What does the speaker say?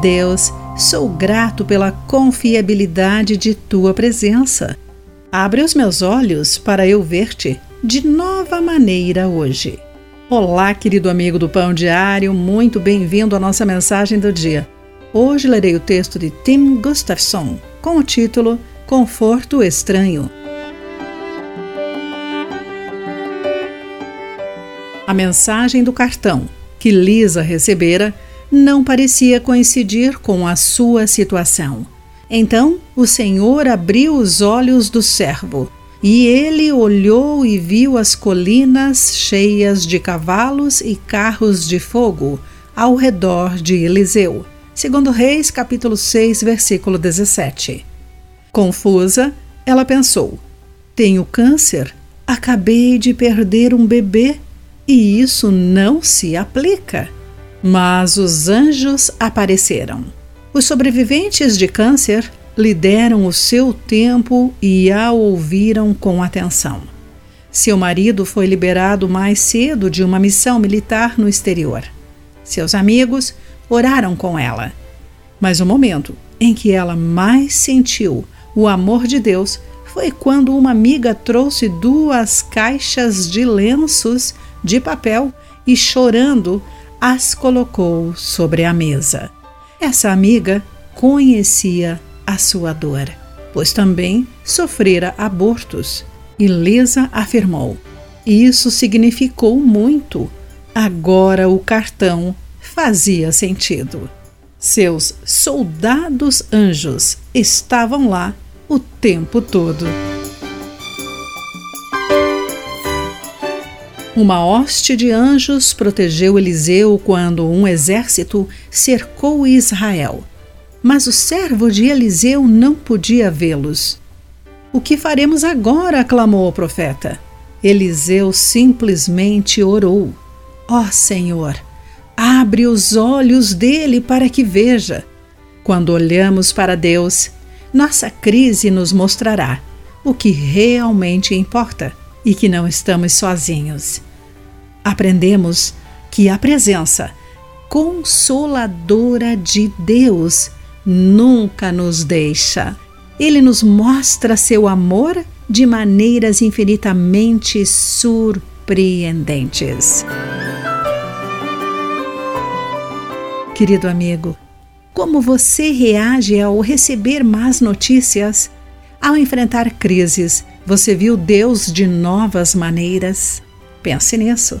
Deus, sou grato pela confiabilidade de tua presença. Abre os meus olhos para eu ver-te de nova maneira hoje. Olá, querido amigo do Pão Diário, muito bem-vindo à nossa mensagem do dia. Hoje lerei o texto de Tim Gustafson com o título Conforto Estranho. A mensagem do cartão que Lisa recebera não parecia coincidir com a sua situação. Então o Senhor abriu os olhos do servo, e ele olhou e viu as colinas cheias de cavalos e carros de fogo ao redor de Eliseu. Segundo Reis, capítulo 6, versículo 17. Confusa, ela pensou: Tenho câncer, acabei de perder um bebê e isso não se aplica. Mas os anjos apareceram. Os sobreviventes de câncer lhe deram o seu tempo e a ouviram com atenção. Seu marido foi liberado mais cedo de uma missão militar no exterior. Seus amigos oraram com ela. Mas o momento em que ela mais sentiu o amor de Deus foi quando uma amiga trouxe duas caixas de lenços de papel e, chorando, as colocou sobre a mesa. Essa amiga conhecia a sua dor, pois também sofrera abortos. E Lisa afirmou: Isso significou muito. Agora o cartão fazia sentido. Seus soldados anjos estavam lá o tempo todo. Uma hoste de anjos protegeu Eliseu quando um exército cercou Israel. Mas o servo de Eliseu não podia vê-los. O que faremos agora? clamou o profeta. Eliseu simplesmente orou: Ó oh, Senhor, abre os olhos dele para que veja. Quando olhamos para Deus, nossa crise nos mostrará o que realmente importa e que não estamos sozinhos aprendemos que a presença consoladora de Deus nunca nos deixa. Ele nos mostra seu amor de maneiras infinitamente surpreendentes. Querido amigo, como você reage ao receber más notícias? Ao enfrentar crises, você viu Deus de novas maneiras? Pense nisso.